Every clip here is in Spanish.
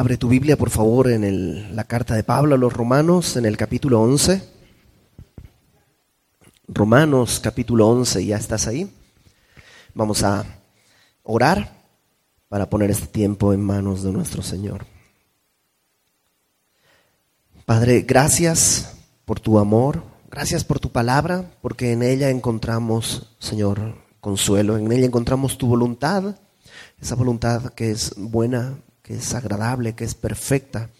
Abre tu Biblia, por favor, en el- la carta de Pablo a los Romanos, en el capítulo 11. Romanos, capítulo 11, ¿ya estás ahí? Vamos a orar para poner este tiempo en manos de nuestro Señor. Padre, gracias por tu amor, gracias por tu palabra, porque en ella encontramos, Señor, consuelo, en ella encontramos tu voluntad, esa voluntad que es buena, que es agradable, que es perfecta.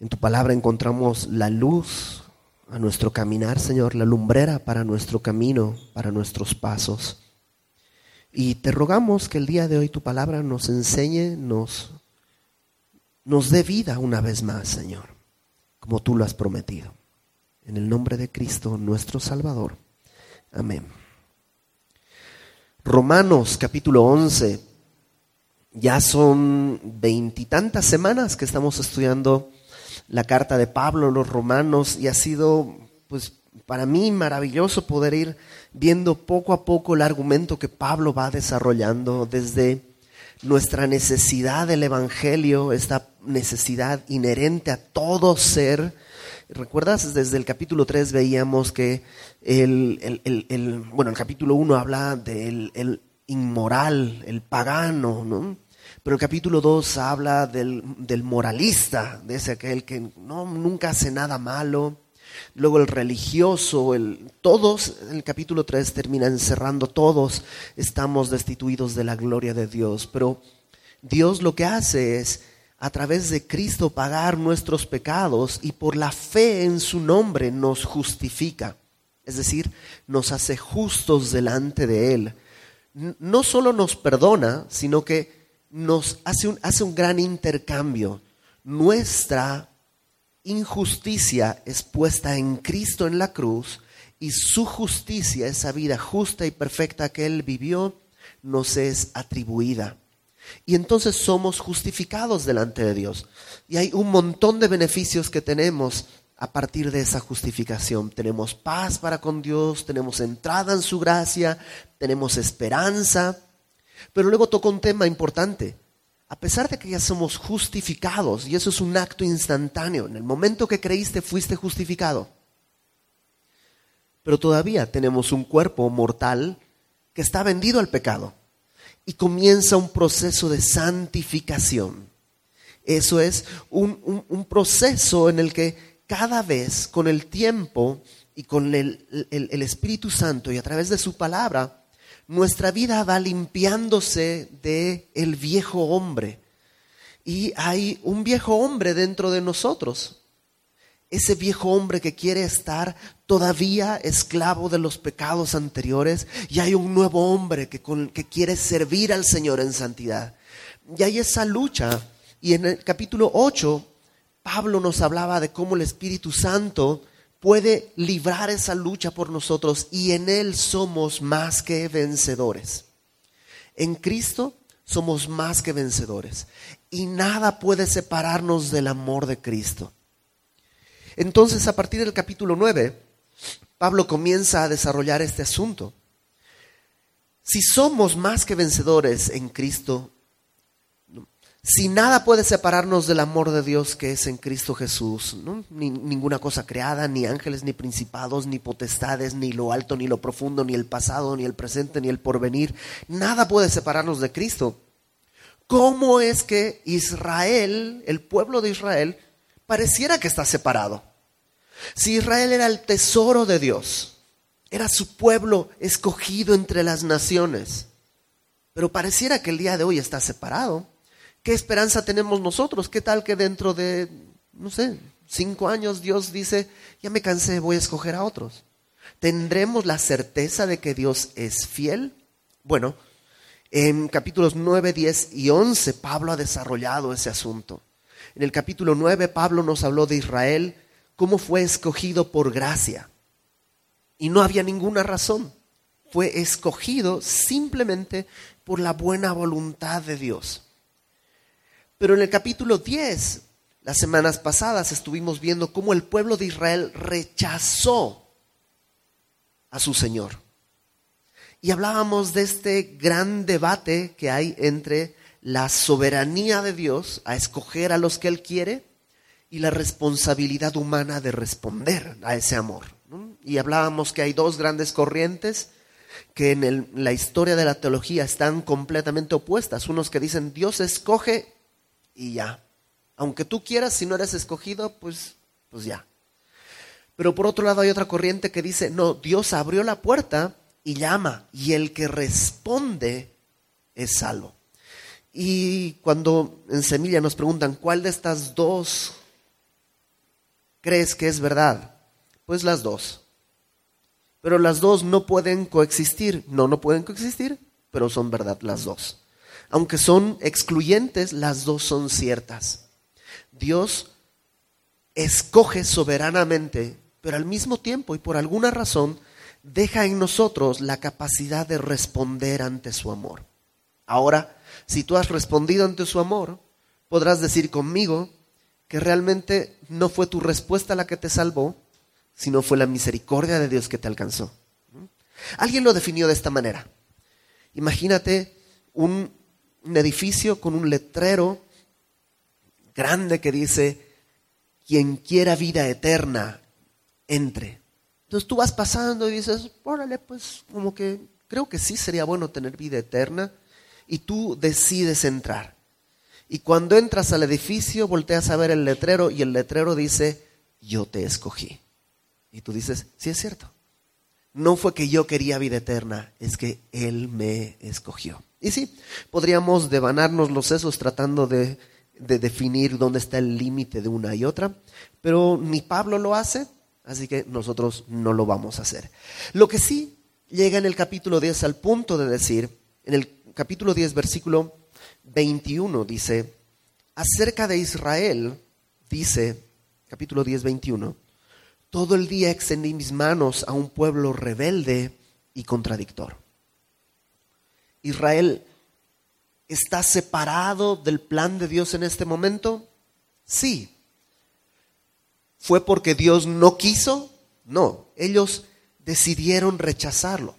En tu palabra encontramos la luz a nuestro caminar, Señor, la lumbrera para nuestro camino, para nuestros pasos. Y te rogamos que el día de hoy tu palabra nos enseñe, nos, nos dé vida una vez más, Señor, como tú lo has prometido. En el nombre de Cristo, nuestro Salvador. Amén. Romanos capítulo 11. Ya son veintitantas semanas que estamos estudiando la carta de Pablo a los romanos y ha sido, pues, para mí maravilloso poder ir viendo poco a poco el argumento que Pablo va desarrollando desde nuestra necesidad del Evangelio, esta necesidad inherente a todo ser. ¿Recuerdas? Desde el capítulo 3 veíamos que el, el- bueno, el capítulo 1 habla del el inmoral, el pagano, ¿no? Pero el capítulo 2 habla del, del moralista, de ese aquel que no, nunca hace nada malo. Luego el religioso, el, todos, el capítulo 3 termina encerrando, todos estamos destituidos de la gloria de Dios. Pero Dios lo que hace es, a través de Cristo, pagar nuestros pecados y por la fe en su nombre nos justifica. Es decir, nos hace justos delante de Él. No solo nos perdona, sino que nos hace un, hace un gran intercambio. Nuestra injusticia es puesta en Cristo en la cruz y su justicia, esa vida justa y perfecta que Él vivió, nos es atribuida. Y entonces somos justificados delante de Dios. Y hay un montón de beneficios que tenemos a partir de esa justificación. Tenemos paz para con Dios, tenemos entrada en su gracia, tenemos esperanza. Pero luego toca un tema importante. A pesar de que ya somos justificados, y eso es un acto instantáneo, en el momento que creíste fuiste justificado. Pero todavía tenemos un cuerpo mortal que está vendido al pecado y comienza un proceso de santificación. Eso es un, proceso en el que cada vez con el tiempo y con el Espíritu Santo y a través de su palabra, nuestra vida va limpiándose de el viejo hombre. Y hay un viejo hombre dentro de nosotros. Ese viejo hombre que quiere estar todavía esclavo de los pecados anteriores. Y hay un nuevo hombre que, que quiere servir al Señor en santidad. Y hay esa lucha. Y en el capítulo 8, Pablo nos hablaba de cómo el Espíritu Santo puede librar esa lucha por nosotros y en Él somos más que vencedores. En Cristo somos más que vencedores y nada puede separarnos del amor de Cristo. Entonces, a partir del capítulo 9, Pablo comienza a desarrollar este asunto. Si somos más que vencedores en Cristo, si nada puede separarnos del amor de Dios que es en Cristo Jesús. Ni- ninguna cosa creada, ni ángeles, ni principados, ni potestades, ni lo alto, ni lo profundo, ni el pasado, ni el presente, ni el porvenir, nada puede separarnos de Cristo. ¿Cómo es que Israel, el pueblo de Israel, pareciera que está separado? Si Israel era el tesoro de Dios, era su pueblo escogido entre las naciones, pero pareciera que el día de hoy está separado. ¿Qué esperanza tenemos nosotros? ¿Qué tal que dentro de, no sé, cinco años Dios dice, ya me cansé, voy a escoger a otros? ¿Tendremos la certeza de que Dios es fiel? Bueno, en capítulos 9, 10 y 11 Pablo ha desarrollado ese asunto. En el capítulo 9 Pablo nos habló de Israel, cómo fue escogido por gracia. Y no había ninguna razón. Fue escogido simplemente por la buena voluntad de Dios. Pero en el capítulo 10, las semanas pasadas estuvimos viendo cómo el pueblo de Israel rechazó a su Señor. Y hablábamos de este gran debate que hay entre la soberanía de Dios a escoger a los que Él quiere y la responsabilidad humana de responder a ese amor. Y hablábamos que hay dos grandes corrientes que en la historia de la teología están completamente opuestas. Unos que dicen Dios escoge y ya. Aunque tú quieras, si no eres escogido, pues, pues ya. Pero por otro lado hay otra corriente que dice, no, Dios abrió la puerta y llama, y el que responde es salvo. Y cuando en Semilla nos preguntan, ¿cuál de estas dos crees que es verdad? Pues las dos. Pero las dos no pueden coexistir. No, no pueden coexistir, pero son verdad las dos. Aunque son excluyentes, las dos son ciertas. Dios escoge soberanamente, pero al mismo tiempo y por alguna razón deja en nosotros la capacidad de responder ante su amor. Ahora, si tú has respondido ante su amor, podrás decir conmigo que realmente no fue tu respuesta la que te salvó, sino fue la misericordia de Dios que te alcanzó. Alguien lo definió de esta manera. Imagínate un, edificio con un letrero grande que dice, quien quiera vida eterna, entre. Entonces tú vas pasando y dices, órale, pues como que creo que sí sería bueno tener vida eterna. Y tú decides entrar. Y cuando entras al edificio, volteas a ver el letrero y el letrero dice, yo te escogí. Y tú dices, sí es cierto. No fue que yo quería vida eterna, es que Él me escogió. Y sí, podríamos devanarnos los sesos tratando de, de definir dónde está el límite de una y otra, pero ni Pablo lo hace, así que nosotros no lo vamos a hacer. Lo que sí llega en el capítulo 10 al punto de decir, en el capítulo 10, versículo 21, dice, acerca de Israel, dice, capítulo 10, 21, todo el día extendí mis manos a un pueblo rebelde y contradictor. Israel está separado del plan de Dios en este momento? Sí. ¿Fue porque Dios no quiso? No, ellos decidieron rechazarlo.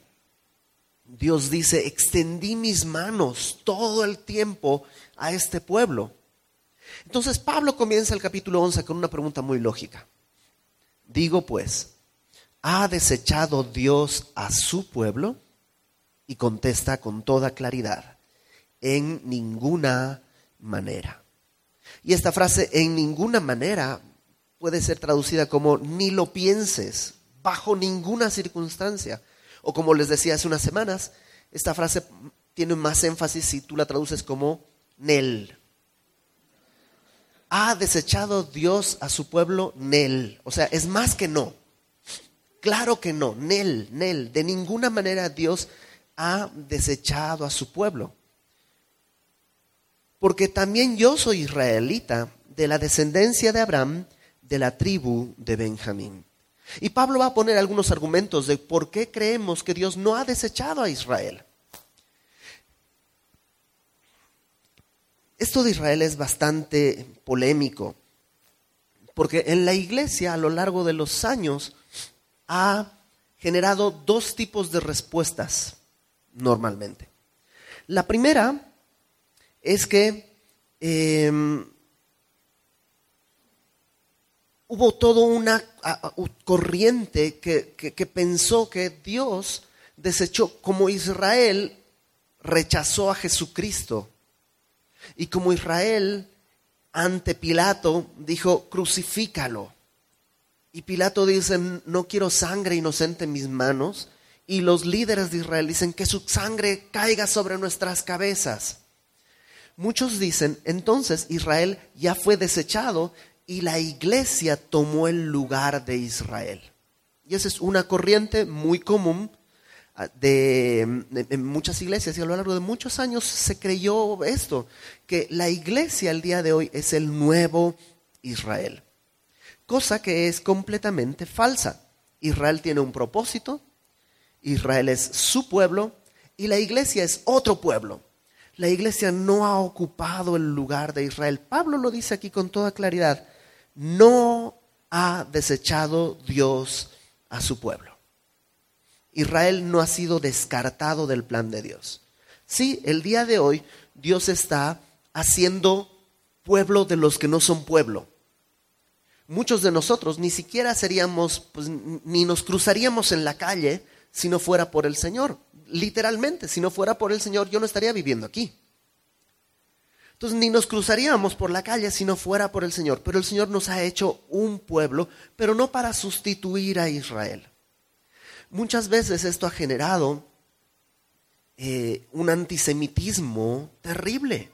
Dios dice, extendí mis manos todo el tiempo a este pueblo. Entonces Pablo comienza el capítulo 11 con una pregunta muy lógica. Digo pues, ¿ha desechado Dios a su pueblo? Y contesta con toda claridad, en ninguna manera. Y esta frase, en ninguna manera, puede ser traducida como ni lo pienses, bajo ninguna circunstancia. O como les decía hace unas semanas, esta frase tiene más énfasis si tú la traduces como Nel. ¿Ha desechado Dios a su pueblo? Nel. O sea, es más que no. Claro que no. Nel, Nel. De ninguna manera Dios ha desechado a su pueblo. Porque también yo soy israelita, de la descendencia de Abraham, de la tribu de Benjamín. Y Pablo va a poner algunos argumentos de por qué creemos que Dios no ha desechado a Israel. Esto de Israel es bastante polémico, porque en la iglesia a lo largo de los años ha generado dos tipos de respuestas normalmente. La primera es que em, hubo toda una corriente que, que pensó que Dios desechó, como Israel rechazó a Jesucristo y como Israel ante Pilato dijo, crucifícalo. Y Pilato dice, no quiero sangre inocente en mis manos. Y los líderes de Israel dicen que su sangre caiga sobre nuestras cabezas. Muchos dicen, entonces Israel ya fue desechado y la iglesia tomó el lugar de Israel. Y esa es una corriente muy común de, en muchas iglesias y a lo largo de muchos años se creyó esto, que la iglesia al día de hoy es el nuevo Israel, cosa que es completamente falsa. Israel tiene un propósito, Israel es su pueblo y la iglesia es otro pueblo. La iglesia no ha ocupado el lugar de Israel. Pablo lo dice aquí con toda claridad. No ha desechado Dios a su pueblo. Israel no ha sido descartado del plan de Dios. Sí, el día de hoy Dios está haciendo pueblo de los que no son pueblo. Muchos de nosotros ni siquiera seríamos, pues, ni nos cruzaríamos en la calle si no fuera por el Señor. Literalmente, si no fuera por el Señor, yo no estaría viviendo aquí. Entonces ni nos cruzaríamos por la calle si no fuera por el Señor. Pero el Señor nos ha hecho un pueblo, pero no para sustituir a Israel. Muchas veces esto ha generado eh, un antisemitismo terrible.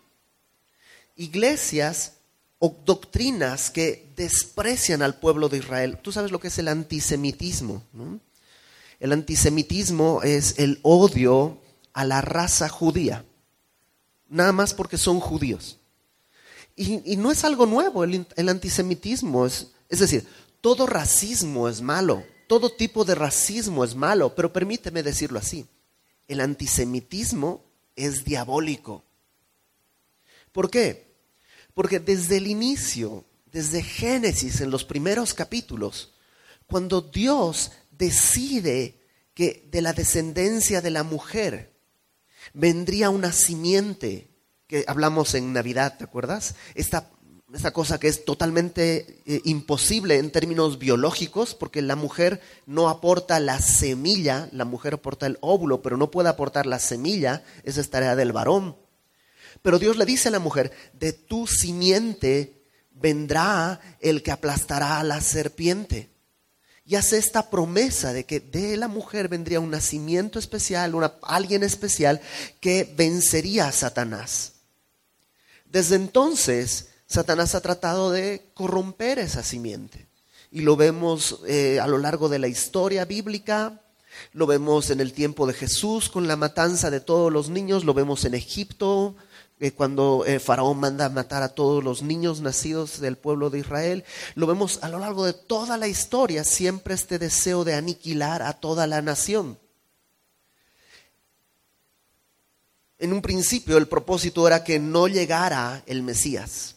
Iglesias o doctrinas que desprecian al pueblo de Israel. Tú sabes lo que es el antisemitismo. El antisemitismo es el odio a la raza judía, nada más porque son judíos. Y, no es algo nuevo el, antisemitismo, es, es decir, todo racismo es malo, todo tipo de racismo es malo, pero permíteme decirlo así, el antisemitismo es diabólico. ¿Por qué? Porque desde el inicio, desde Génesis, en los primeros capítulos, cuando Dios decide que de la descendencia de la mujer vendría una simiente, que hablamos en Navidad, ¿te acuerdas? Esta, cosa que es totalmente eh, imposible en términos biológicos, porque la mujer no aporta la semilla, la mujer aporta el óvulo, pero no puede aportar la semilla, esa es tarea del varón. Pero Dios le dice a la mujer, de tu simiente vendrá el que aplastará a la serpiente. Y hace esta promesa de que de la mujer vendría un nacimiento especial, una, alguien especial que vencería a Satanás. Desde entonces, Satanás ha tratado de corromper esa simiente. Y lo vemos eh, a lo largo de la historia bíblica, lo vemos en el tiempo de Jesús con la matanza de todos los niños, lo vemos en Egipto, cuando eh, Faraón manda matar a todos los niños nacidos del pueblo de Israel. Lo vemos a lo largo de toda la historia, siempre este deseo de aniquilar a toda la nación. En un principio el propósito era que no llegara el Mesías.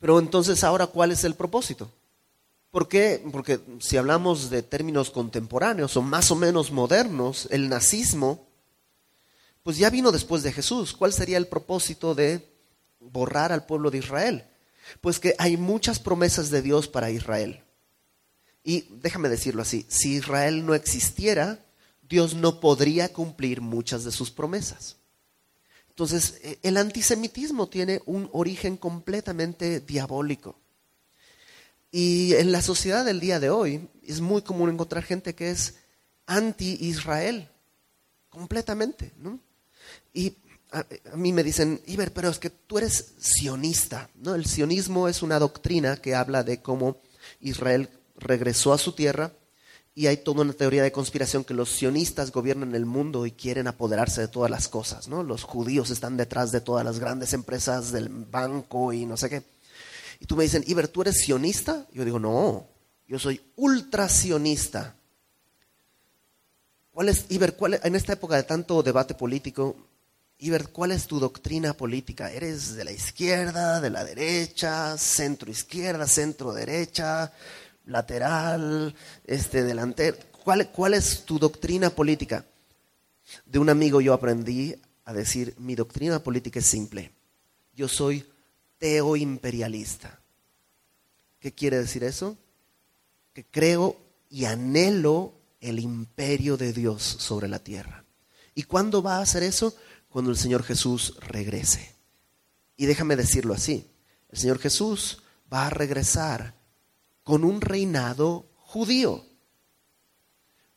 Pero entonces ahora, ¿cuál es el propósito? ¿Por qué? Porque si hablamos de términos contemporáneos o más o menos modernos, el nazismo pues ya vino después de Jesús. ¿Cuál sería el propósito de borrar al pueblo de Israel? Pues que hay muchas promesas de Dios para Israel. Y déjame decirlo así, si Israel no existiera, Dios no podría cumplir muchas de sus promesas. Entonces, eh, el antisemitismo tiene un origen completamente diabólico. Y en la sociedad del día de hoy es muy común encontrar gente que es anti-Israel, completamente. ¿no? Y a, mí me dicen, Iber, pero es que tú eres sionista. ¿no? El sionismo es una doctrina que habla de cómo Israel regresó a su tierra y hay toda una teoría de conspiración que los sionistas gobiernan el mundo y quieren apoderarse de todas las cosas. ¿no? Los judíos están detrás de todas las grandes empresas del banco y no sé qué. Y tú me dicen, Iber, ¿tú eres sionista? Yo digo, no, yo soy ultra sionista. ¿Cuál es, Iber, cuál, en esta época de tanto debate político, ver ¿cuál es tu doctrina política? ¿Eres de la izquierda, de la derecha, centro izquierda, centro derecha, lateral, este, delantero? ¿Cuál, ¿Cuál es tu doctrina política? De un amigo yo aprendí a decir, mi doctrina política es simple. Yo soy teoimperialista. ¿Qué quiere decir eso? Que creo y anhelo el imperio de Dios sobre la tierra. ¿Y cuándo va a hacer eso? cuando el Señor Jesús regrese. Y déjame decirlo así, el Señor Jesús va a regresar con un reinado judío.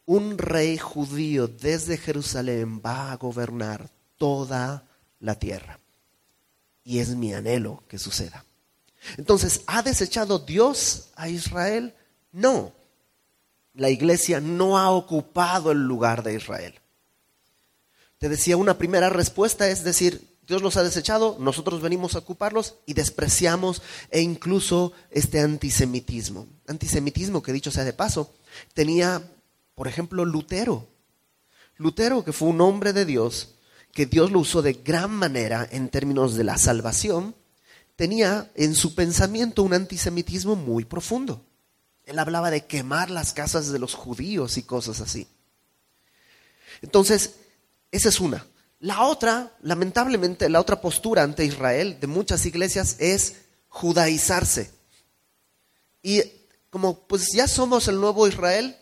Un rey judío desde Jerusalén va a gobernar toda la tierra. Y es mi anhelo que suceda. Entonces, ¿ha desechado Dios a Israel? No. La iglesia no ha ocupado el lugar de Israel. Te decía, una primera respuesta es decir, Dios los ha desechado, nosotros venimos a ocuparlos y despreciamos e incluso este antisemitismo. Antisemitismo que dicho sea de paso, tenía, por ejemplo, Lutero. Lutero, que fue un hombre de Dios, que Dios lo usó de gran manera en términos de la salvación, tenía en su pensamiento un antisemitismo muy profundo. Él hablaba de quemar las casas de los judíos y cosas así. Entonces, esa es una. La otra, lamentablemente, la otra postura ante Israel de muchas iglesias es judaizarse. Y como pues ya somos el nuevo Israel,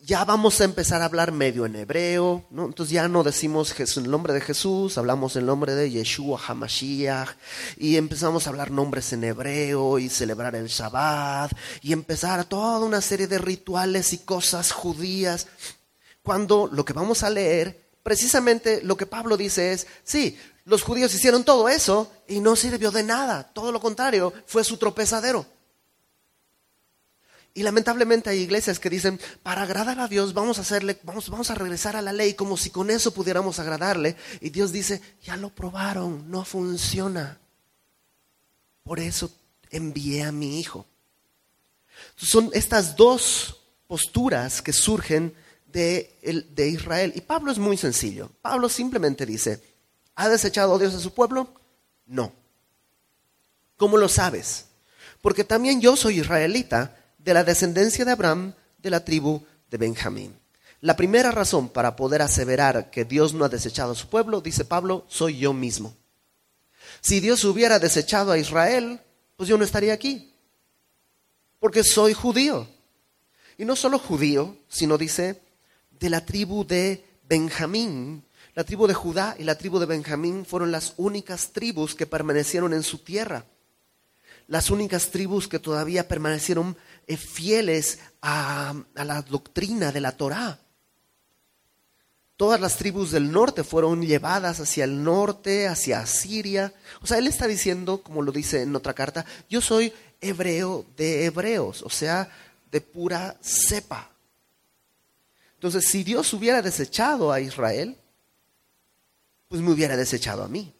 ya vamos a empezar a hablar medio en hebreo, ¿no? Entonces ya no decimos el nombre de Jesús, hablamos el nombre de Yeshua HaMashiach y empezamos a hablar nombres en hebreo y celebrar el Shabbat y empezar toda una serie de rituales y cosas judías, cuando lo que vamos a leer, precisamente lo que Pablo dice es, sí, los judíos hicieron todo eso y no sirvió de nada, todo lo contrario, fue su tropezadero. Y lamentablemente hay iglesias que dicen, para agradar a Dios vamos a hacerle, vamos, vamos a regresar a la ley como si con eso pudiéramos agradarle. Y Dios dice, ya lo probaron, no funciona. Por eso envié a mi hijo. Son estas dos posturas que surgen de, de Israel. Y Pablo es muy sencillo. Pablo simplemente dice, ¿ha desechado Dios a su pueblo? No. ¿Cómo lo sabes? Porque también yo soy israelita de la descendencia de Abraham, de la tribu de Benjamín. La primera razón para poder aseverar que Dios no ha desechado a su pueblo, dice Pablo, soy yo mismo. Si Dios hubiera desechado a Israel, pues yo no estaría aquí, porque soy judío. Y no solo judío, sino dice, de la tribu de Benjamín. La tribu de Judá y la tribu de Benjamín fueron las únicas tribus que permanecieron en su tierra las únicas tribus que todavía permanecieron eh, fieles a, la doctrina de la Torá. Todas las tribus del norte fueron llevadas hacia el norte, hacia Siria. O sea, él está diciendo, como lo dice en otra carta, yo soy hebreo de hebreos, o sea, de pura cepa. Entonces, si Dios hubiera desechado a Israel, pues me hubiera desechado a mí.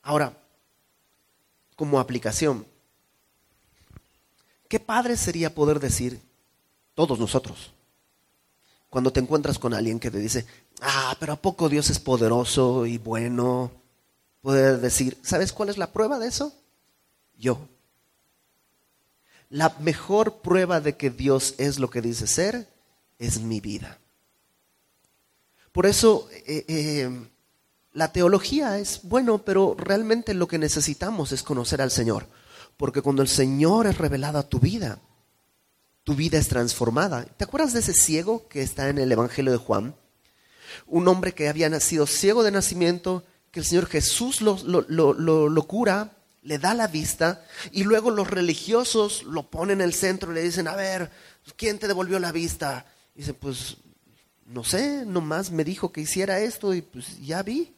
Ahora, como aplicación. Qué padre sería poder decir, todos nosotros, cuando te encuentras con alguien que te dice, ah, pero ¿a poco Dios es poderoso y bueno? Poder decir, ¿sabes cuál es la prueba de eso? Yo. La mejor prueba de que Dios es lo que dice ser es mi vida. Por eso, eh, eh, la teología es bueno, pero realmente lo que necesitamos es conocer al Señor. Porque cuando el Señor es revelado a tu vida, tu vida es transformada. ¿Te acuerdas de ese ciego que está en el Evangelio de Juan? Un hombre que había nacido ciego de nacimiento, que el Señor Jesús lo, lo, cura, le da la vista y luego los religiosos lo ponen en el centro y le dicen, a ver, ¿quién te devolvió la vista? Dice, pues no sé, nomás me dijo que hiciera esto y pues ya vi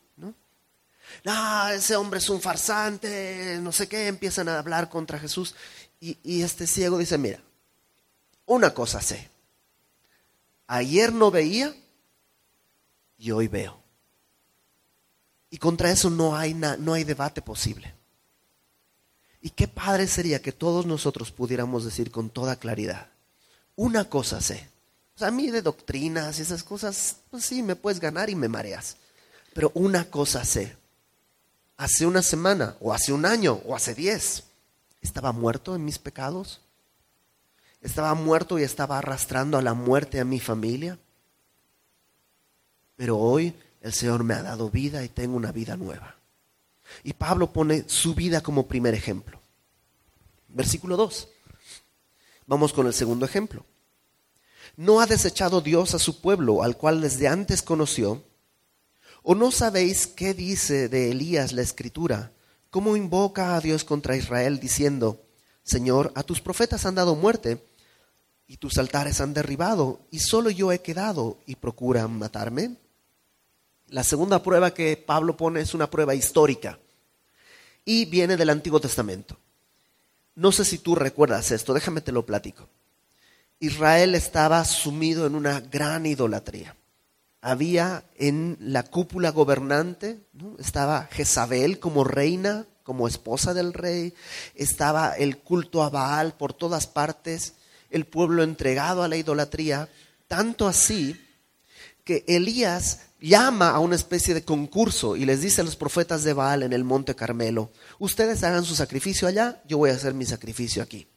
no, ese hombre es un farsante, no sé qué, empiezan a hablar contra Jesús. Y, y este ciego dice, mira, una cosa sé, ayer no veía y hoy veo. Y contra eso no hay, no hay debate posible. Y qué padre sería que todos nosotros pudiéramos decir con toda claridad, una cosa sé. A mí de doctrinas y esas cosas, pues sí, me puedes ganar y me mareas. Pero una cosa sé, hace una semana o hace un año o hace diez, estaba muerto en mis pecados. Estaba muerto y estaba arrastrando a la muerte a mi familia. Pero hoy el Señor me ha dado vida y tengo una vida nueva. Y Pablo pone su vida como primer ejemplo. Versículo 2. Vamos con el segundo ejemplo. No ha desechado Dios a su pueblo, al cual desde antes conoció, ¿O no sabéis qué dice de Elías la escritura? ¿Cómo invoca a Dios contra Israel diciendo, Señor, a tus profetas han dado muerte y tus altares han derribado y solo yo he quedado y procuran matarme? La segunda prueba que Pablo pone es una prueba histórica y viene del Antiguo Testamento. No sé si tú recuerdas esto, déjame te lo platico. Israel estaba sumido en una gran idolatría había en la cúpula gobernante, estaba Jezabel como reina, como esposa del rey, estaba el culto a Baal por todas partes, el pueblo entregado a la idolatría, tanto así que Elías llama a una especie de concurso y les dice a los profetas de Baal en el monte Carmelo, ustedes hagan su sacrificio allá, yo voy a hacer mi sacrificio aquí.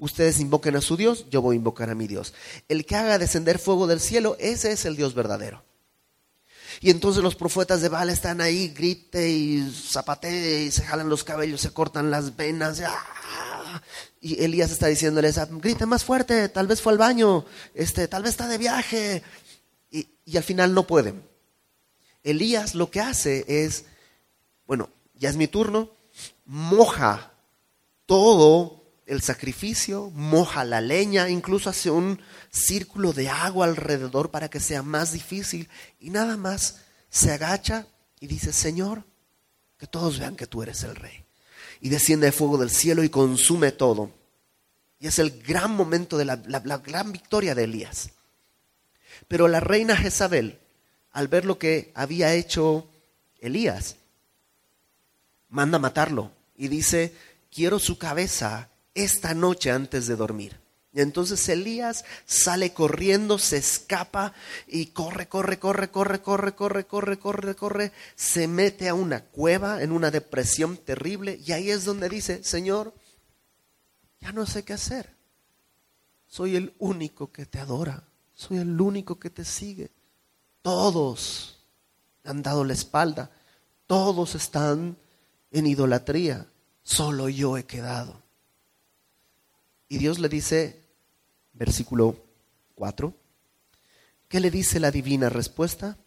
Ustedes invoquen a su Dios, yo voy a invocar a mi Dios. El que haga descender fuego del cielo, ese es el Dios verdadero. Y entonces los profetas de Baal están ahí, grite y zapate y se jalan los cabellos, se cortan las venas. ¡ah! Y Elías está diciéndoles, grite más fuerte, tal vez fue al baño, este, tal vez está de viaje. Y, y al final no pueden. Elías lo que hace es, bueno, ya es mi turno, moja todo el sacrificio, moja la leña, incluso hace un círculo de agua alrededor para que sea más difícil y nada más se agacha y dice, Señor, que todos vean que tú eres el rey. Y desciende el fuego del cielo y consume todo. Y es el gran momento de la, la gran victoria de Elías. Pero la reina Jezabel, al ver lo que había hecho Elías, manda matarlo y dice, quiero su cabeza esta noche antes de dormir. Y entonces Elías sale corriendo, se escapa y corre, corre, corre, corre, corre, corre, corre, corre, corre, se mete a una cueva en una depresión terrible y ahí es donde dice, Señor, ya no sé qué hacer. Soy el único que te adora, soy el único que te sigue. Todos han dado la espalda, todos están en idolatría, solo yo he quedado. Y Dios le dice, versículo 4, ¿qué le dice la divina respuesta?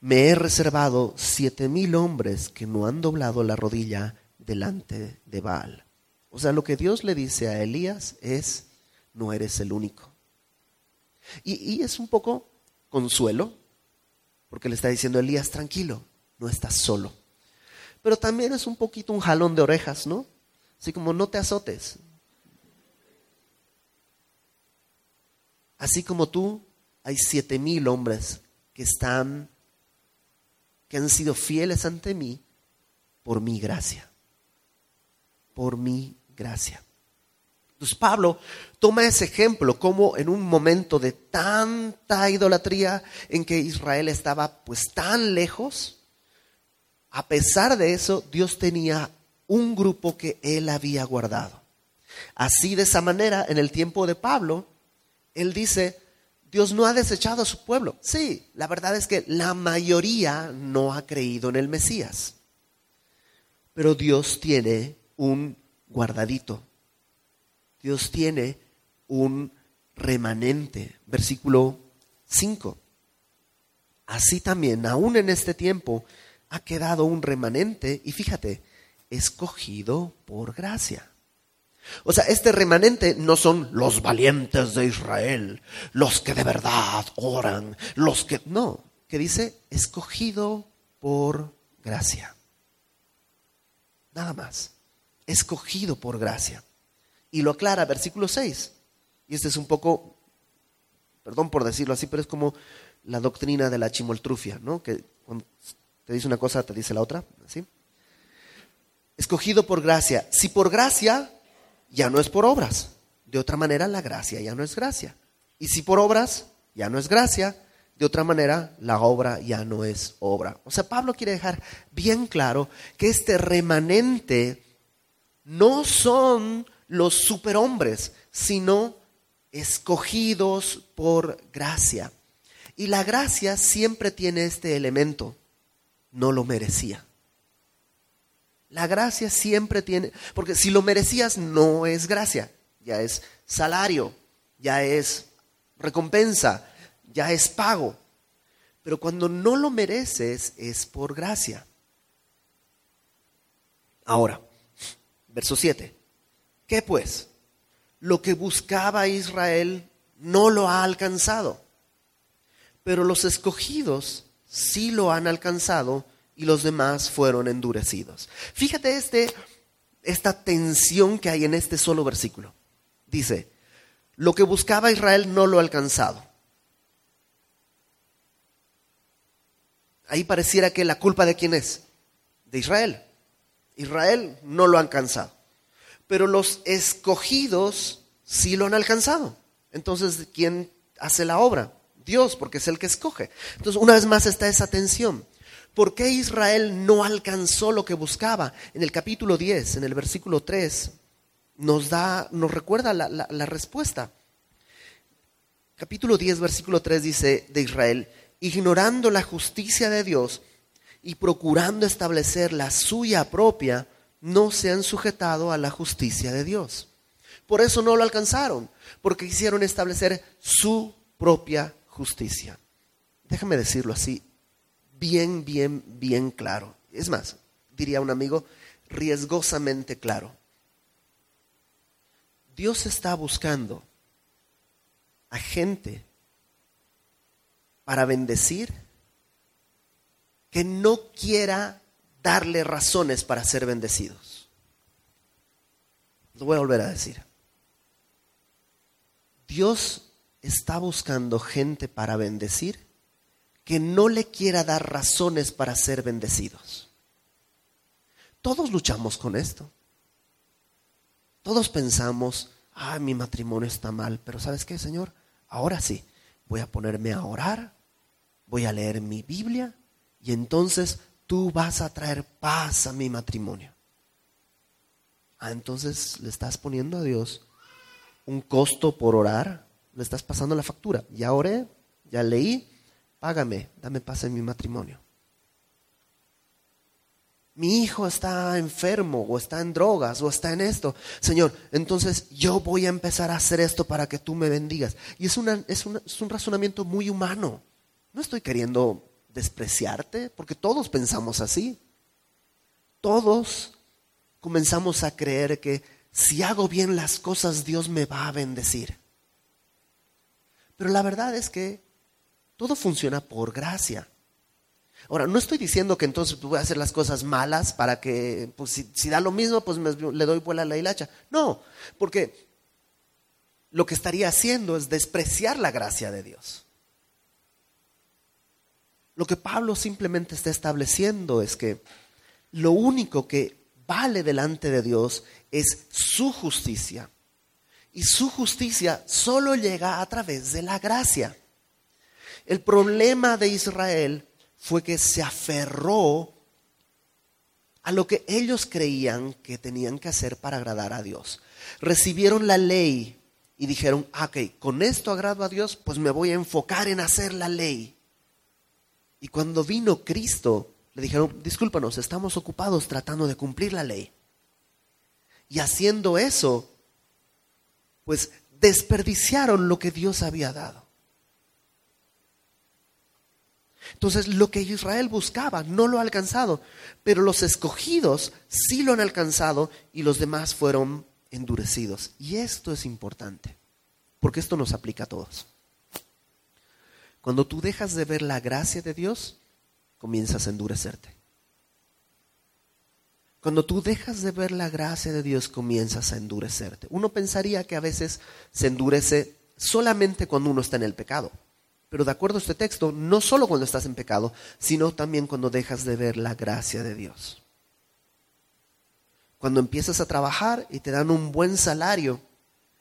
Me he reservado siete mil hombres que no han doblado la rodilla delante de Baal. O sea, lo que Dios le dice a Elías es, no eres el único. Y, y es un poco consuelo, porque le está diciendo Elías, tranquilo, no estás solo. Pero también es un poquito un jalón de orejas, ¿no? Así como no te azotes, Así como tú, hay siete mil hombres que están, que han sido fieles ante mí por mi gracia. Por mi gracia. Entonces Pablo toma ese ejemplo como en un momento de tanta idolatría en que Israel estaba pues tan lejos, a pesar de eso Dios tenía un grupo que él había guardado. Así de esa manera, en el tiempo de Pablo, él dice, Dios no ha desechado a su pueblo. Sí, la verdad es que la mayoría no ha creído en el Mesías. Pero Dios tiene un guardadito. Dios tiene un remanente. Versículo 5. Así también, aún en este tiempo, ha quedado un remanente y fíjate, escogido por gracia. O sea, este remanente no son los valientes de Israel, los que de verdad oran, los que... No, que dice, escogido por gracia. Nada más. Escogido por gracia. Y lo aclara, versículo 6. Y este es un poco, perdón por decirlo así, pero es como la doctrina de la chimoltrufia, ¿no? Que cuando te dice una cosa, te dice la otra, ¿sí? Escogido por gracia. Si por gracia, ya no es por obras. De otra manera, la gracia ya no es gracia. Y si por obras, ya no es gracia. De otra manera, la obra ya no es obra. O sea, Pablo quiere dejar bien claro que este remanente no son los superhombres, sino escogidos por gracia. Y la gracia siempre tiene este elemento, no lo merecía. La gracia siempre tiene, porque si lo merecías no es gracia, ya es salario, ya es recompensa, ya es pago. Pero cuando no lo mereces es por gracia. Ahora, verso 7. ¿Qué pues? Lo que buscaba Israel no lo ha alcanzado, pero los escogidos sí lo han alcanzado y los demás fueron endurecidos. Fíjate este, esta tensión que hay en este solo versículo. Dice, lo que buscaba Israel no lo ha alcanzado. Ahí pareciera que la culpa de quién es? De Israel. Israel no lo ha alcanzado. Pero los escogidos sí lo han alcanzado. Entonces, ¿quién hace la obra? Dios, porque es el que escoge. Entonces, una vez más está esa tensión. ¿Por qué Israel no alcanzó lo que buscaba? En el capítulo 10, en el versículo 3, nos da, nos recuerda la, la respuesta. Capítulo 10, versículo 3 dice de Israel, ignorando la justicia de Dios y procurando establecer la suya propia, no se han sujetado a la justicia de Dios. Por eso no lo alcanzaron, porque quisieron establecer su propia justicia. Déjame decirlo así, bien, bien, bien claro. Es más, diría un amigo, riesgosamente claro. Dios está buscando a gente para bendecir que no quiera darle razones para ser bendecidos. Lo voy a volver a decir. Dios está buscando gente para bendecir que no le quiera dar razones para ser bendecidos. Todos luchamos con esto. Todos pensamos, ah, mi matrimonio está mal, pero ¿sabes qué, Señor? Ahora sí, voy a ponerme a orar, voy a leer mi Biblia y entonces tú vas a traer paz a mi matrimonio. Ah, entonces le estás poniendo a Dios un costo por orar, le estás pasando la factura. Ya oré, ya leí, págame, dame paz en mi matrimonio. Mi hijo está enfermo o está en drogas o está en esto. Señor, entonces yo voy a empezar a hacer esto para que tú me bendigas. Y es, es, es un razonamiento muy humano. No estoy queriendo despreciarte, porque todos pensamos así. Todos comenzamos a creer que si hago bien las cosas, Dios me va a bendecir. Pero la verdad es que todo funciona por gracia. Ahora, no estoy diciendo que entonces voy a hacer las cosas malas para que, pues si, da lo mismo, pues le doy vuela a la hilacha. No, porque lo que estaría haciendo es despreciar la gracia de Dios. Lo que Pablo simplemente está estableciendo es que lo único que vale delante de Dios es su justicia. Y su justicia solo llega a través de la gracia. El problema de Israel fue que se aferró a lo que ellos creían que tenían que hacer para agradar a Dios. Recibieron la ley y dijeron, ah, ok, con esto agrado a Dios, pues me voy a enfocar en hacer la ley. Y cuando vino Cristo, le dijeron, discúlpanos, estamos ocupados tratando de cumplir la ley. Y haciendo eso, pues desperdiciaron lo que Dios había dado. Entonces, lo que Israel buscaba no lo ha alcanzado, pero los escogidos sí lo han alcanzado y los demás fueron endurecidos. Y esto es importante, porque esto nos aplica a todos. Cuando tú dejas de ver la gracia de Dios, comienzas a endurecerte. Cuando tú dejas de ver la gracia de Dios, comienzas a endurecerte. Uno pensaría que a veces se endurece solamente cuando uno está en el pecado. Pero de acuerdo a este texto, no solo cuando estás en pecado, sino también cuando dejas de ver la gracia de Dios. Cuando empiezas a trabajar y te dan un buen salario,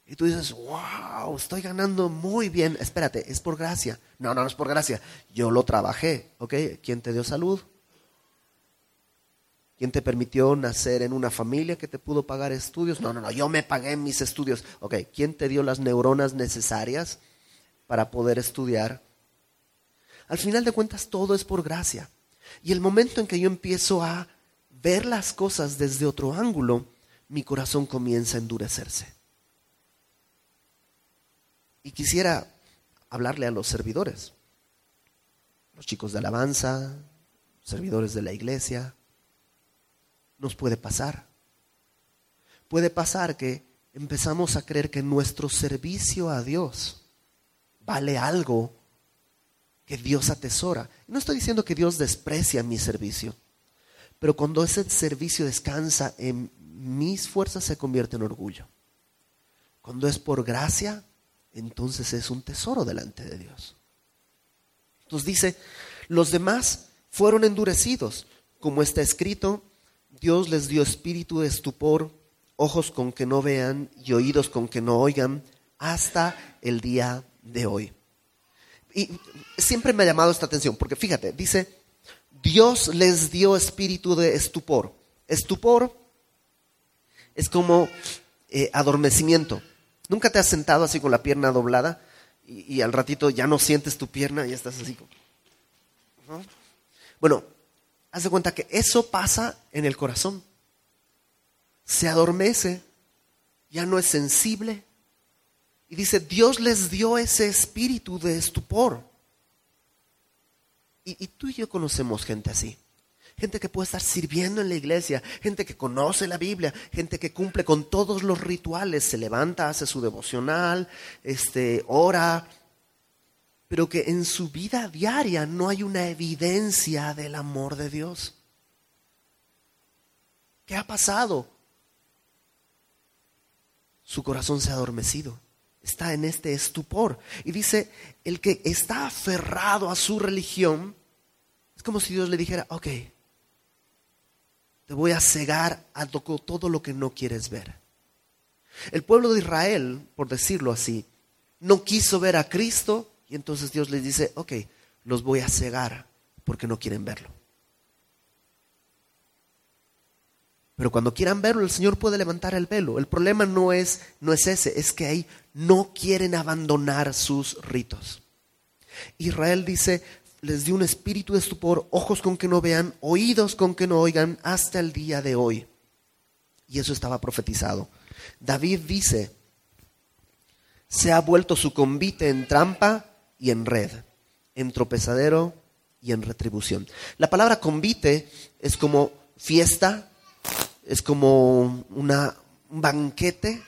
y tú dices, wow, estoy ganando muy bien. Espérate, es por gracia. No, no, no es por gracia. Yo lo trabajé, ¿ok? ¿Quién te dio salud? ¿Quién te permitió nacer en una familia que te pudo pagar estudios? No, no, no, yo me pagué mis estudios. Ok, ¿quién te dio las neuronas necesarias para poder estudiar? Al final de cuentas, todo es por gracia. Y el momento en que yo empiezo a ver las cosas desde otro ángulo, mi corazón comienza a endurecerse. Y quisiera hablarle a los servidores, los chicos de alabanza, servidores de la iglesia. Nos puede pasar. Puede pasar que empezamos a creer que nuestro servicio a Dios vale algo que Dios atesora. No estoy diciendo que Dios desprecia mi servicio, pero cuando ese servicio descansa en mis fuerzas se convierte en orgullo. Cuando es por gracia, entonces es un tesoro delante de Dios. Entonces dice, los demás fueron endurecidos, como está escrito, Dios les dio espíritu de estupor, ojos con que no vean y oídos con que no oigan, hasta el día de hoy. Y siempre me ha llamado esta atención, porque fíjate, dice, Dios les dio espíritu de estupor. Estupor es como eh, adormecimiento. ¿Nunca te has sentado así con la pierna doblada y, al ratito ya no sientes tu pierna y estás así. Bueno, haz de cuenta que eso pasa en el corazón. Se adormece, ya no es sensible. Y dice, Dios les dio ese espíritu de estupor. Y, tú y yo conocemos gente así gente que puede estar sirviendo en la iglesia, gente que conoce la Biblia, gente que cumple con todos los rituales, se levanta, hace su devocional, este, ora, pero que en su vida diaria no hay una evidencia del amor de Dios. ¿Qué ha pasado? Su corazón se ha adormecido, está en este estupor. Y dice, el que está aferrado a su religión, es como si Dios le dijera, ok, te voy a cegar a todo lo que no quieres ver. El pueblo de Israel, por decirlo así, no quiso ver a Cristo y entonces Dios les dice, ok, los voy a cegar porque no quieren verlo. Pero cuando quieran verlo, el Señor puede levantar el velo. El problema no es, no es ese, es que ahí no quieren abandonar sus ritos. Israel dice, les dio un espíritu de estupor, ojos con que no vean, oídos con que no oigan, hasta el día de hoy. Y eso estaba profetizado. David dice, se ha vuelto su convite en trampa y en red, en tropezadero y en retribución. La palabra convite es como fiesta, es como una, un banquete.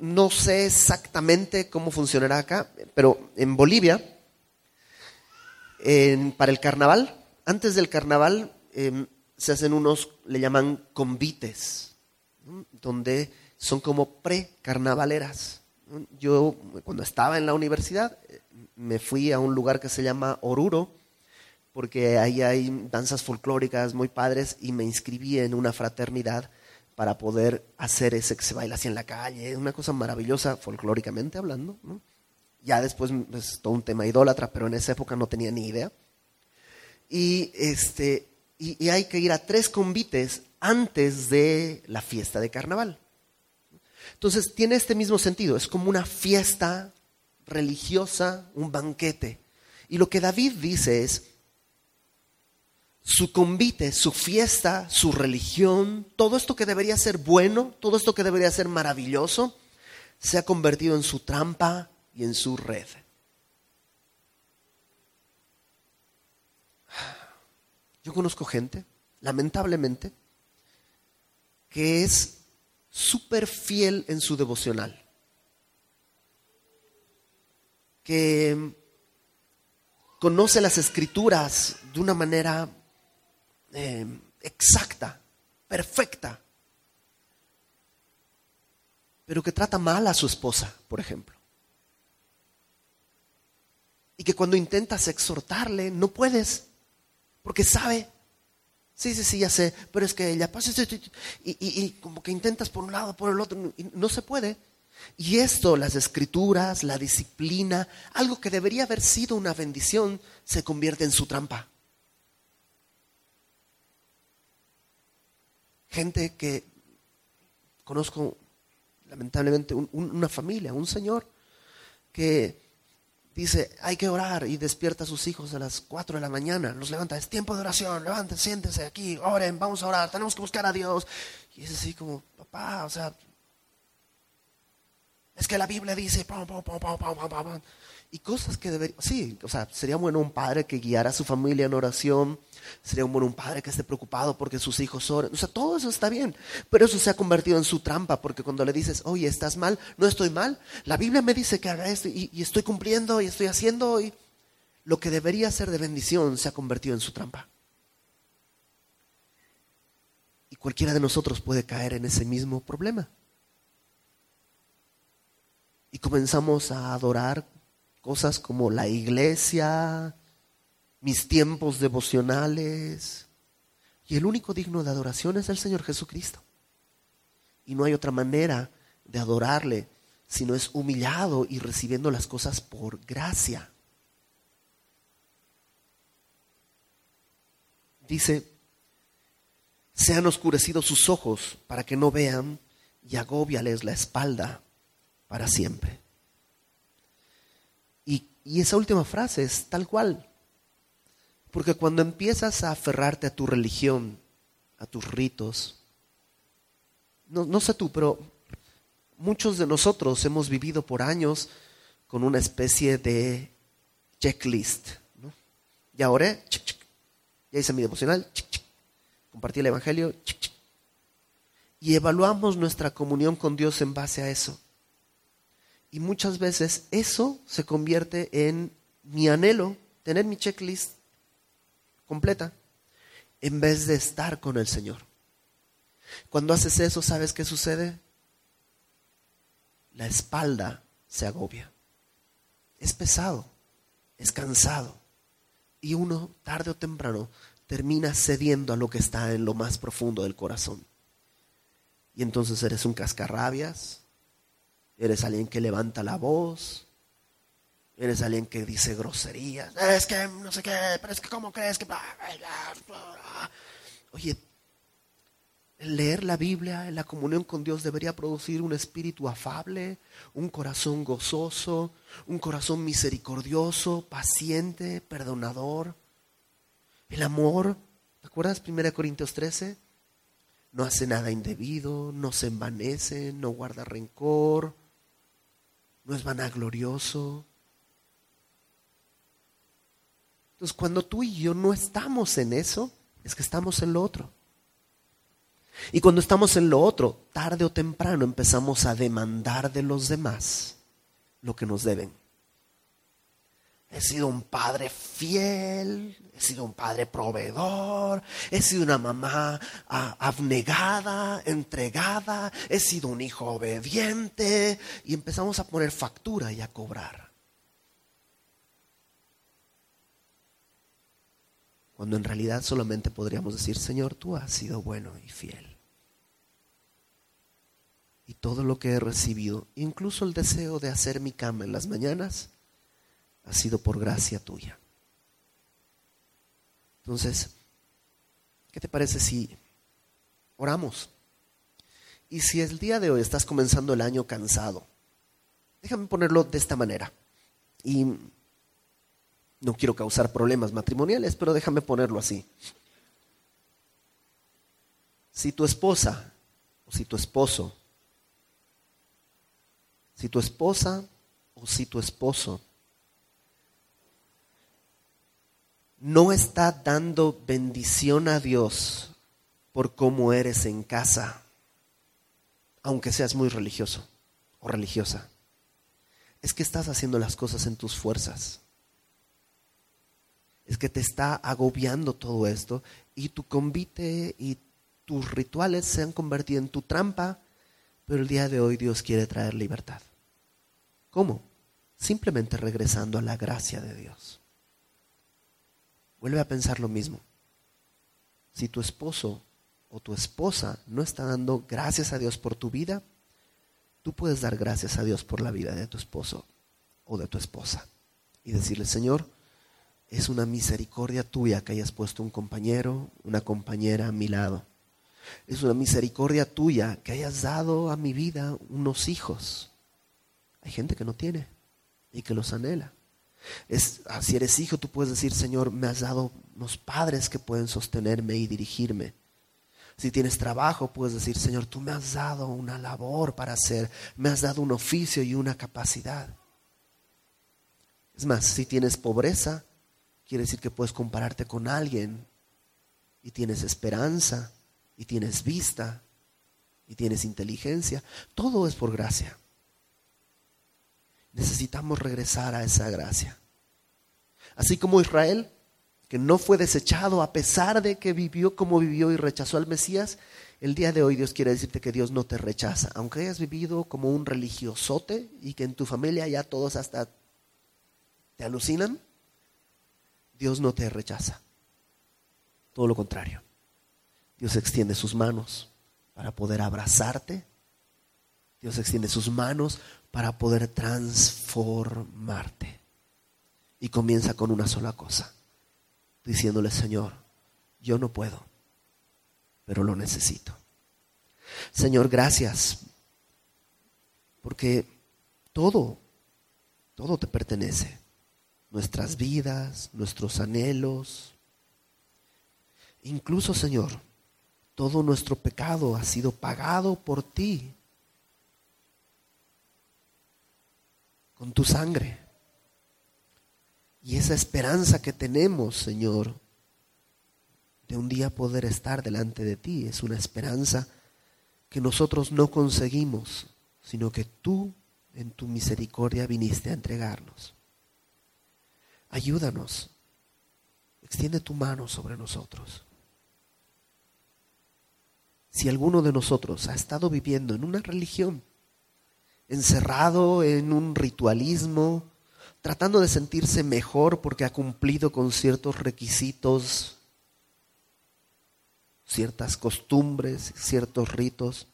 No sé exactamente cómo funcionará acá, pero en Bolivia para el carnaval, antes del carnaval em, se hacen unos, le llaman convites, donde son como pre-carnavaleras. Yo cuando estaba en la universidad me fui a un lugar que se llama Oruro, porque ahí hay danzas folclóricas muy padres y me inscribí en una fraternidad para poder hacer ese que se baila así en la calle, una cosa maravillosa folclóricamente hablando. Ya después es todo un tema idólatra, pero en esa época no tenía ni idea. Y, este, y, hay que ir a tres convites antes de la fiesta de carnaval. Entonces tiene este mismo sentido, es como una fiesta religiosa, un banquete. Y lo que David dice es, su convite, su fiesta, su religión, todo esto que debería ser bueno, todo esto que debería ser maravilloso, se ha convertido en su trampa, y en su red. Yo conozco gente, lamentablemente, que es súper fiel en su devocional, que conoce las escrituras de una manera eh, exacta, perfecta, pero que trata mal a su esposa, por ejemplo y que cuando intentas exhortarle no puedes, porque sabe. Sí, sí, sí, ya sé, pero es que ella pasa y, y, como que intentas por un lado, por el otro, y no se puede. Y esto, las escrituras, la disciplina, algo que debería haber sido una bendición, se convierte en su trampa. Gente que conozco, lamentablemente, una familia, un señor que dice, hay que orar y despierta a sus hijos a las 4 de la mañana, los levanta, es tiempo de oración, levántense, siéntense aquí, oren, vamos a orar, tenemos que buscar a Dios. Y es así como, papá, o sea, es que la Biblia dice, y cosas que debería, sí, o sea, sería bueno un padre que guiara a su familia en oración, sería bueno un padre que esté preocupado porque sus hijos oren, o sea, todo eso está bien, pero eso se ha convertido en su trampa, porque cuando le dices, oye, estás mal, no estoy mal, la Biblia me dice que haga esto y, estoy cumpliendo y estoy haciendo, lo que debería ser de bendición se ha convertido en su trampa. Y cualquiera de nosotros puede caer en ese mismo problema. Y comenzamos a adorar cosas como la iglesia, mis tiempos devocionales. Y el único digno de adoración es el Señor Jesucristo. Y no hay otra manera de adorarle si no es humillado y recibiendo las cosas por gracia. Dice, sean oscurecidos sus ojos para que no vean y agóbiales la espalda para siempre. Y, esa última frase es tal cual. Porque cuando empiezas a aferrarte a tu religión, a tus ritos, no, sé tú, pero muchos de nosotros hemos vivido por años con una especie de checklist. ¿no? Ya oré, ya hice mi devocional, compartí el Evangelio, y evaluamos nuestra comunión con Dios en base a eso. Y muchas veces eso se convierte en mi anhelo, tener mi checklist completa, en vez de estar con el Señor. Cuando haces eso, ¿sabes qué sucede? La espalda se agobia. Es pesado, es cansado. Y uno, tarde o temprano, termina cediendo a lo que está en lo más profundo del corazón. Y entonces eres un cascarrabias, eres alguien que levanta la voz, eres alguien que dice groserías, es que no sé qué, pero es que cómo crees que... Oye, leer la Biblia, la comunión con Dios debería producir un espíritu afable, un corazón gozoso, un corazón misericordioso, paciente, perdonador. El amor, ¿te acuerdas 1 Corintios 13? No hace nada indebido, no se envanece, no guarda rencor, no es vanaglorioso. Entonces, cuando tú y yo no estamos en eso, es que estamos en lo otro. Y cuando estamos en lo otro, tarde o temprano empezamos a demandar de los demás lo que nos deben. He sido un padre fiel, he sido un padre proveedor, he sido una mamá ah, abnegada, entregada, he sido un hijo obediente y empezamos a poner factura y a cobrar. Cuando en realidad solamente podríamos decir, Señor, tú has sido bueno y fiel y todo lo que he recibido, incluso el deseo de hacer mi cama en las mañanas, ha sido por gracia tuya. Entonces, ¿qué te parece si oramos? Y si el día de hoy estás comenzando el año cansado, déjame ponerlo de esta manera. Y no quiero causar problemas matrimoniales, pero déjame ponerlo así. Si tu esposa o si tu esposo si tu esposa o si tu esposo no está dando bendición a Dios por cómo eres en casa, aunque seas muy religioso o religiosa, es que estás haciendo las cosas en tus fuerzas. Es que te está agobiando todo esto y tu convite y tus rituales se han convertido en tu trampa pero el día de hoy Dios quiere traer libertad. ¿Cómo? Simplemente regresando a la gracia de Dios. Vuelve a pensar lo mismo. Si tu esposo o tu esposa no está dando gracias a Dios por tu vida, tú puedes dar gracias a Dios por la vida de tu esposo o de tu esposa. Y decirle, Señor, es una misericordia tuya que hayas puesto un compañero, una compañera a mi lado es una misericordia tuya que hayas dado a mi vida unos hijos. Hay gente que no tiene y que los anhela. Es, si eres hijo, tú puedes decir, Señor, me has dado unos padres que pueden sostenerme y dirigirme. Si tienes trabajo, puedes decir, Señor, tú me has dado una labor para hacer, me has dado un oficio y una capacidad. Es más, si tienes pobreza, quiere decir que puedes compararte con alguien y tienes esperanza y tienes vista y tienes inteligencia. Todo es por gracia. Necesitamos regresar a esa gracia. Así como Israel, que no fue desechado a pesar de que vivió como vivió y rechazó al Mesías, el día de hoy Dios quiere decirte que Dios no te rechaza. Aunque hayas vivido como un religiosote y que en tu familia ya todos hasta te alucinan, Dios no te rechaza. Todo lo contrario. Dios extiende sus manos para poder abrazarte. Dios extiende sus manos para poder transformarte. Y comienza con una sola cosa, diciéndole, Señor, yo no puedo, pero lo necesito. Señor, gracias, porque todo, todo te pertenece. Nuestras vidas, nuestros anhelos, Incluso, Señor, todo nuestro pecado ha sido pagado por ti con tu sangre. Y esa esperanza que tenemos, Señor, de un día poder estar delante de ti, es una esperanza que nosotros no conseguimos, sino que tú en tu misericordia viniste a entregarnos. Ayúdanos, extiende tu mano sobre nosotros. Si alguno de nosotros ha estado viviendo en una religión, encerrado en un ritualismo, tratando de sentirse mejor porque ha cumplido con ciertos requisitos, ciertas costumbres, ciertos ritos,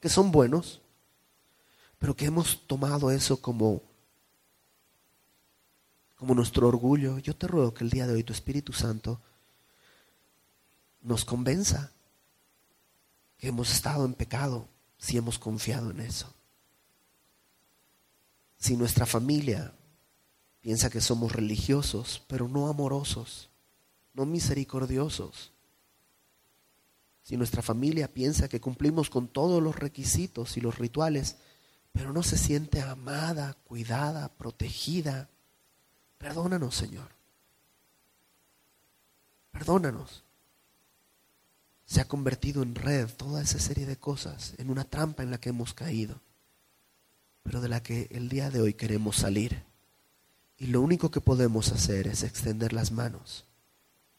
que son buenos, pero que hemos tomado eso como como nuestro orgullo, yo te ruego que el día de hoy tu Espíritu Santo nos convenza que hemos estado en pecado si hemos confiado en eso. Si nuestra familia piensa que somos religiosos, pero no amorosos, no misericordiosos. Si nuestra familia piensa que cumplimos con todos los requisitos y los rituales, pero no se siente amada, cuidada, protegida, perdónanos, Señor. Perdónanos. Se ha convertido en red toda esa serie de cosas, en una trampa en la que hemos caído pero de la que el día de hoy queremos salir. Y lo único que podemos hacer es extender las manos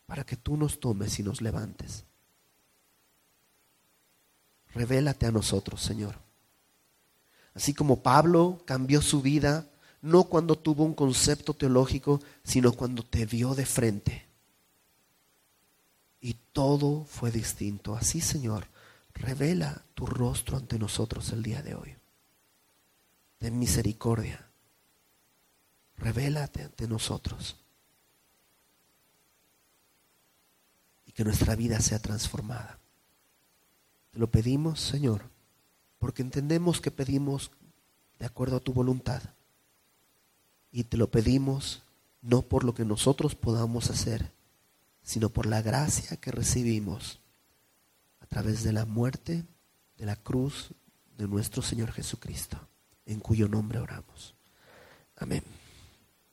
para que tú nos tomes y nos levantes. Revélate a nosotros, Señor. Así como Pablo cambió su vida, no cuando tuvo un concepto teológico, sino cuando te vio de frente. Y todo fue distinto. Así, Señor, revela tu rostro ante nosotros el día de hoy de misericordia. Revélate ante nosotros. Y que nuestra vida sea transformada. Te lo pedimos, Señor, porque entendemos que pedimos de acuerdo a tu voluntad. Y te lo pedimos no por lo que nosotros podamos hacer, sino por la gracia que recibimos a través de la muerte, de la cruz de nuestro Señor Jesucristo en cuyo nombre oramos. Amén.